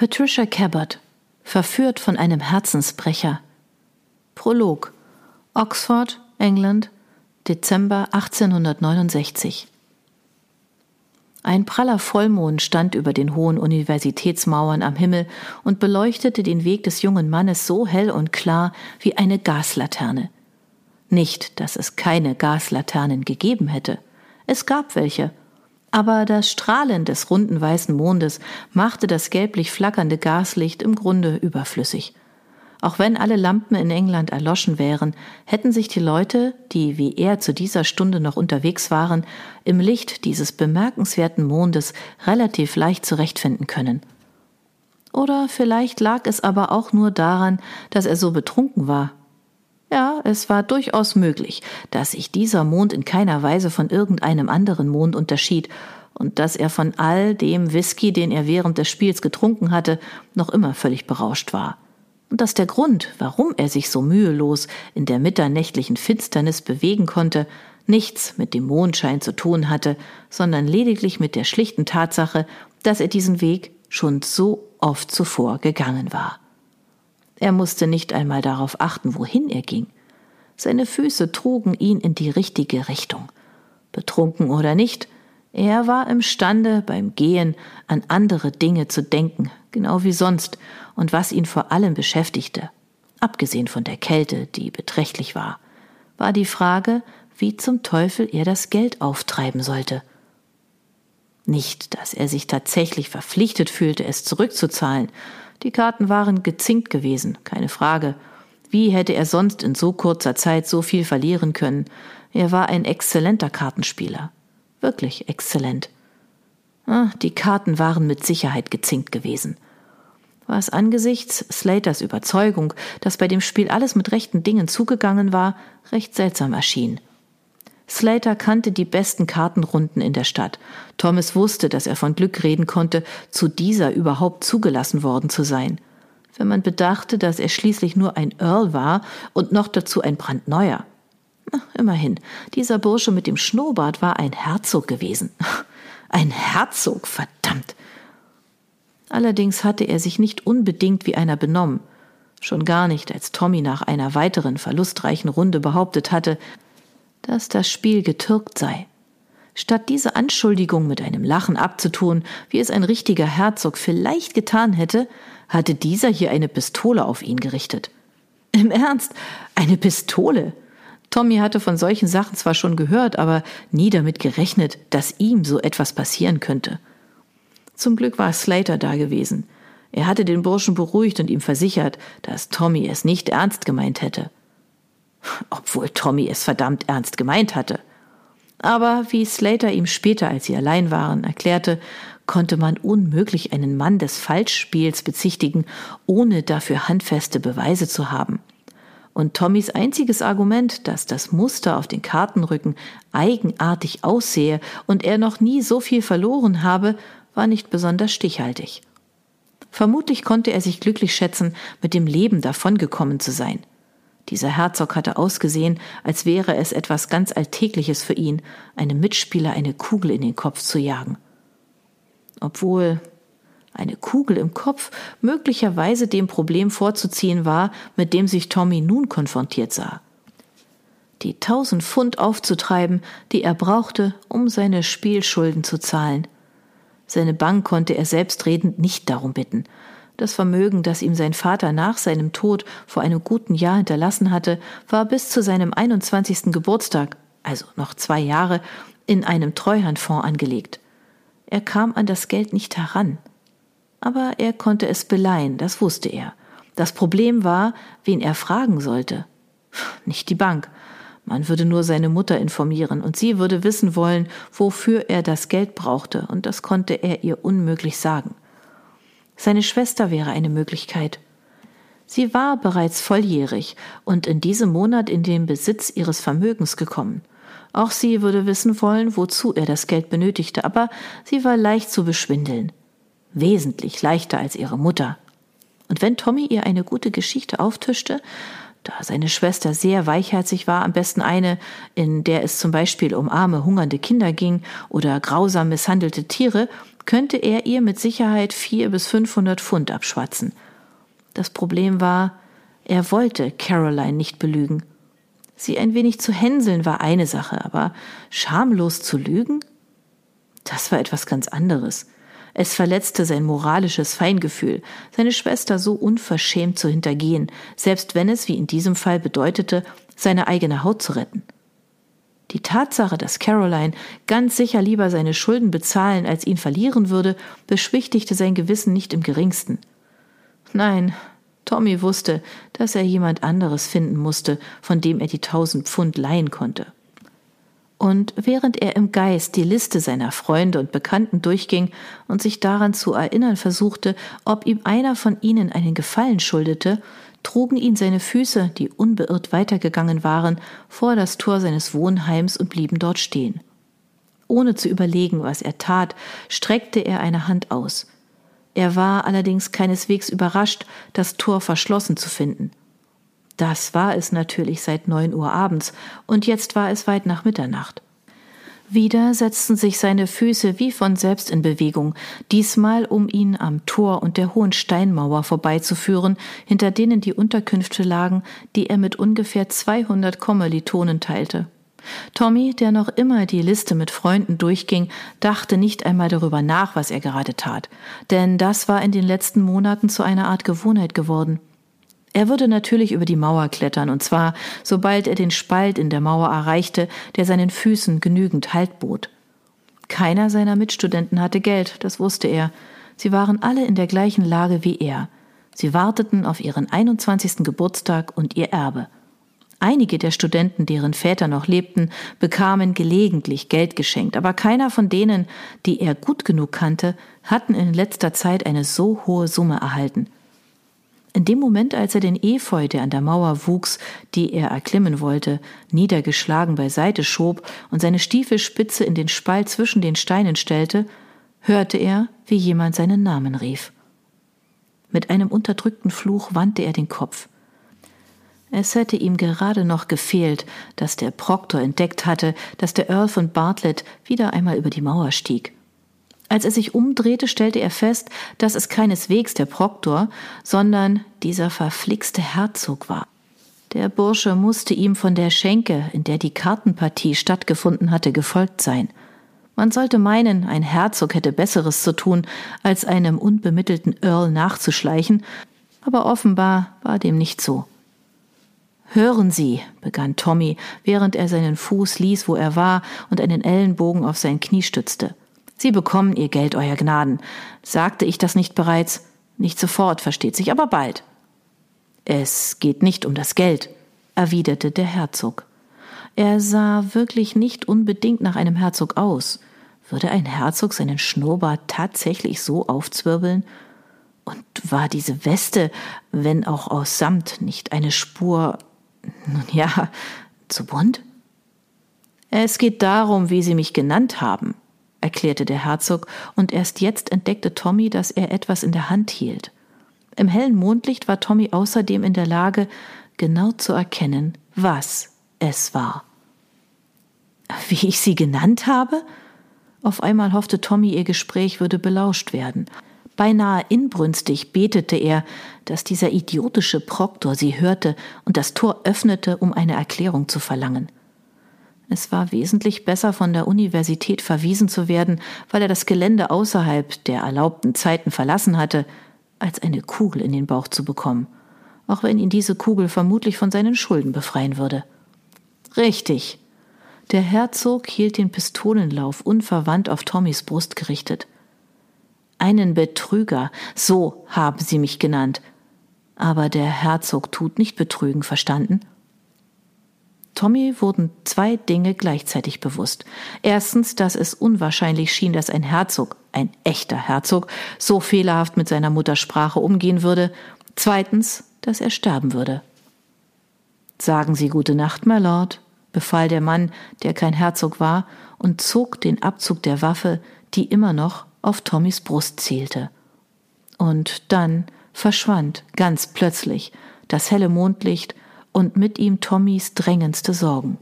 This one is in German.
Patricia Cabot, verführt von einem Herzensbrecher. Prolog. Oxford, England, Dezember 1869. Ein praller Vollmond stand über den hohen Universitätsmauern am Himmel und beleuchtete den Weg des jungen Mannes so hell und klar wie eine Gaslaterne. Nicht, dass es keine Gaslaternen gegeben hätte. Es gab welche. Aber das Strahlen des runden weißen Mondes machte das gelblich flackernde Gaslicht im Grunde überflüssig. Auch wenn alle Lampen in England erloschen wären, hätten sich die Leute, die wie er zu dieser Stunde noch unterwegs waren, im Licht dieses bemerkenswerten Mondes relativ leicht zurechtfinden können. Oder vielleicht lag es aber auch nur daran, dass er so betrunken war. Ja, es war durchaus möglich, dass sich dieser Mond in keiner Weise von irgendeinem anderen Mond unterschied und dass er von all dem Whisky, den er während des Spiels getrunken hatte, noch immer völlig berauscht war und dass der Grund, warum er sich so mühelos in der mitternächtlichen Finsternis bewegen konnte, nichts mit dem Mondschein zu tun hatte, sondern lediglich mit der schlichten Tatsache, dass er diesen Weg schon so oft zuvor gegangen war. Er musste nicht einmal darauf achten, wohin er ging. Seine Füße trugen ihn in die richtige Richtung. Betrunken oder nicht, er war imstande, beim Gehen an andere Dinge zu denken, genau wie sonst, und was ihn vor allem beschäftigte, abgesehen von der Kälte, die beträchtlich war, war die Frage, wie zum Teufel er das Geld auftreiben sollte. Nicht, dass er sich tatsächlich verpflichtet fühlte, es zurückzuzahlen. Die Karten waren gezinkt gewesen, keine Frage. Wie hätte er sonst in so kurzer Zeit so viel verlieren können? Er war ein exzellenter Kartenspieler. Wirklich exzellent. Ah, die Karten waren mit Sicherheit gezinkt gewesen was angesichts Slaters Überzeugung, dass bei dem Spiel alles mit rechten Dingen zugegangen war, recht seltsam erschien. Slater kannte die besten Kartenrunden in der Stadt. Thomas wusste, dass er von Glück reden konnte, zu dieser überhaupt zugelassen worden zu sein. Wenn man bedachte, dass er schließlich nur ein Earl war und noch dazu ein brandneuer. Immerhin, dieser Bursche mit dem Schnurrbart war ein Herzog gewesen. Ein Herzog, verdammt. Allerdings hatte er sich nicht unbedingt wie einer benommen. Schon gar nicht, als Tommy nach einer weiteren verlustreichen Runde behauptet hatte, dass das Spiel getürkt sei. Statt diese Anschuldigung mit einem Lachen abzutun, wie es ein richtiger Herzog vielleicht getan hätte, hatte dieser hier eine Pistole auf ihn gerichtet. Im Ernst, eine Pistole. Tommy hatte von solchen Sachen zwar schon gehört, aber nie damit gerechnet, dass ihm so etwas passieren könnte. Zum Glück war Slater da gewesen. Er hatte den Burschen beruhigt und ihm versichert, dass Tommy es nicht ernst gemeint hätte. Obwohl Tommy es verdammt ernst gemeint hatte. Aber wie Slater ihm später, als sie allein waren, erklärte, konnte man unmöglich einen Mann des Falschspiels bezichtigen, ohne dafür handfeste Beweise zu haben. Und Tommys einziges Argument, dass das Muster auf den Kartenrücken eigenartig aussehe und er noch nie so viel verloren habe, war nicht besonders stichhaltig. Vermutlich konnte er sich glücklich schätzen, mit dem Leben davongekommen zu sein. Dieser Herzog hatte ausgesehen, als wäre es etwas ganz Alltägliches für ihn, einem Mitspieler eine Kugel in den Kopf zu jagen. Obwohl eine Kugel im Kopf möglicherweise dem Problem vorzuziehen war, mit dem sich Tommy nun konfrontiert sah. Die tausend Pfund aufzutreiben, die er brauchte, um seine Spielschulden zu zahlen – seine Bank konnte er selbstredend nicht darum bitten. Das Vermögen, das ihm sein Vater nach seinem Tod vor einem guten Jahr hinterlassen hatte, war bis zu seinem 21. Geburtstag, also noch zwei Jahre, in einem Treuhandfonds angelegt. Er kam an das Geld nicht heran. Aber er konnte es beleihen, das wusste er. Das Problem war, wen er fragen sollte. Nicht die Bank. Man würde nur seine Mutter informieren und sie würde wissen wollen, wofür er das Geld brauchte, und das konnte er ihr unmöglich sagen. Seine Schwester wäre eine Möglichkeit. Sie war bereits volljährig und in diesem Monat in den Besitz ihres Vermögens gekommen. Auch sie würde wissen wollen, wozu er das Geld benötigte, aber sie war leicht zu beschwindeln. Wesentlich leichter als ihre Mutter. Und wenn Tommy ihr eine gute Geschichte auftischte, da seine Schwester sehr weichherzig war, am besten eine, in der es zum Beispiel um arme, hungernde Kinder ging oder grausam misshandelte Tiere, könnte er ihr mit Sicherheit vier bis fünfhundert Pfund abschwatzen. Das Problem war, er wollte Caroline nicht belügen. Sie ein wenig zu hänseln war eine Sache, aber schamlos zu lügen? Das war etwas ganz anderes. Es verletzte sein moralisches Feingefühl, seine Schwester so unverschämt zu hintergehen, selbst wenn es, wie in diesem Fall, bedeutete, seine eigene Haut zu retten. Die Tatsache, dass Caroline ganz sicher lieber seine Schulden bezahlen, als ihn verlieren würde, beschwichtigte sein Gewissen nicht im geringsten. Nein, Tommy wusste, dass er jemand anderes finden musste, von dem er die tausend Pfund leihen konnte. Und während er im Geist die Liste seiner Freunde und Bekannten durchging und sich daran zu erinnern versuchte, ob ihm einer von ihnen einen Gefallen schuldete, trugen ihn seine Füße, die unbeirrt weitergegangen waren, vor das Tor seines Wohnheims und blieben dort stehen. Ohne zu überlegen, was er tat, streckte er eine Hand aus. Er war allerdings keineswegs überrascht, das Tor verschlossen zu finden. Das war es natürlich seit neun Uhr abends, und jetzt war es weit nach Mitternacht. Wieder setzten sich seine Füße wie von selbst in Bewegung, diesmal um ihn am Tor und der hohen Steinmauer vorbeizuführen, hinter denen die Unterkünfte lagen, die er mit ungefähr 200 Kommilitonen teilte. Tommy, der noch immer die Liste mit Freunden durchging, dachte nicht einmal darüber nach, was er gerade tat, denn das war in den letzten Monaten zu einer Art Gewohnheit geworden. Er würde natürlich über die Mauer klettern, und zwar sobald er den Spalt in der Mauer erreichte, der seinen Füßen genügend Halt bot. Keiner seiner Mitstudenten hatte Geld, das wusste er. Sie waren alle in der gleichen Lage wie er. Sie warteten auf ihren 21. Geburtstag und ihr Erbe. Einige der Studenten, deren Väter noch lebten, bekamen gelegentlich Geld geschenkt, aber keiner von denen, die er gut genug kannte, hatten in letzter Zeit eine so hohe Summe erhalten. In dem Moment, als er den Efeu, der an der Mauer wuchs, die er erklimmen wollte, niedergeschlagen beiseite schob und seine Stiefelspitze in den Spalt zwischen den Steinen stellte, hörte er, wie jemand seinen Namen rief. Mit einem unterdrückten Fluch wandte er den Kopf. Es hätte ihm gerade noch gefehlt, dass der Proktor entdeckt hatte, dass der Earl von Bartlett wieder einmal über die Mauer stieg. Als er sich umdrehte, stellte er fest, dass es keineswegs der Proktor, sondern dieser verflixte Herzog war. Der Bursche musste ihm von der Schenke, in der die Kartenpartie stattgefunden hatte, gefolgt sein. Man sollte meinen, ein Herzog hätte Besseres zu tun, als einem unbemittelten Earl nachzuschleichen, aber offenbar war dem nicht so. Hören Sie, begann Tommy, während er seinen Fuß ließ, wo er war, und einen Ellenbogen auf sein Knie stützte. Sie bekommen Ihr Geld, Euer Gnaden. Sagte ich das nicht bereits? Nicht sofort, versteht sich, aber bald. Es geht nicht um das Geld, erwiderte der Herzog. Er sah wirklich nicht unbedingt nach einem Herzog aus. Würde ein Herzog seinen Schnurrbart tatsächlich so aufzwirbeln? Und war diese Weste, wenn auch aus Samt, nicht eine Spur, nun ja, zu bunt? Es geht darum, wie Sie mich genannt haben, erklärte der Herzog, und erst jetzt entdeckte Tommy, dass er etwas in der Hand hielt. Im hellen Mondlicht war Tommy außerdem in der Lage, genau zu erkennen, was es war. Wie ich sie genannt habe? Auf einmal hoffte Tommy, ihr Gespräch würde belauscht werden. Beinahe inbrünstig betete er, dass dieser idiotische Proktor sie hörte und das Tor öffnete, um eine Erklärung zu verlangen. Es war wesentlich besser, von der Universität verwiesen zu werden, weil er das Gelände außerhalb der erlaubten Zeiten verlassen hatte, als eine Kugel in den Bauch zu bekommen, auch wenn ihn diese Kugel vermutlich von seinen Schulden befreien würde. Richtig. Der Herzog hielt den Pistolenlauf unverwandt auf Tommys Brust gerichtet. Einen Betrüger, so haben Sie mich genannt. Aber der Herzog tut nicht betrügen, verstanden? Tommy wurden zwei Dinge gleichzeitig bewusst. Erstens, dass es unwahrscheinlich schien, dass ein Herzog, ein echter Herzog, so fehlerhaft mit seiner Muttersprache umgehen würde. Zweitens, dass er sterben würde. Sagen Sie gute Nacht, my Lord, befahl der Mann, der kein Herzog war, und zog den Abzug der Waffe, die immer noch auf Tommys Brust zielte. Und dann verschwand ganz plötzlich das helle Mondlicht und mit ihm Tommys drängendste Sorgen.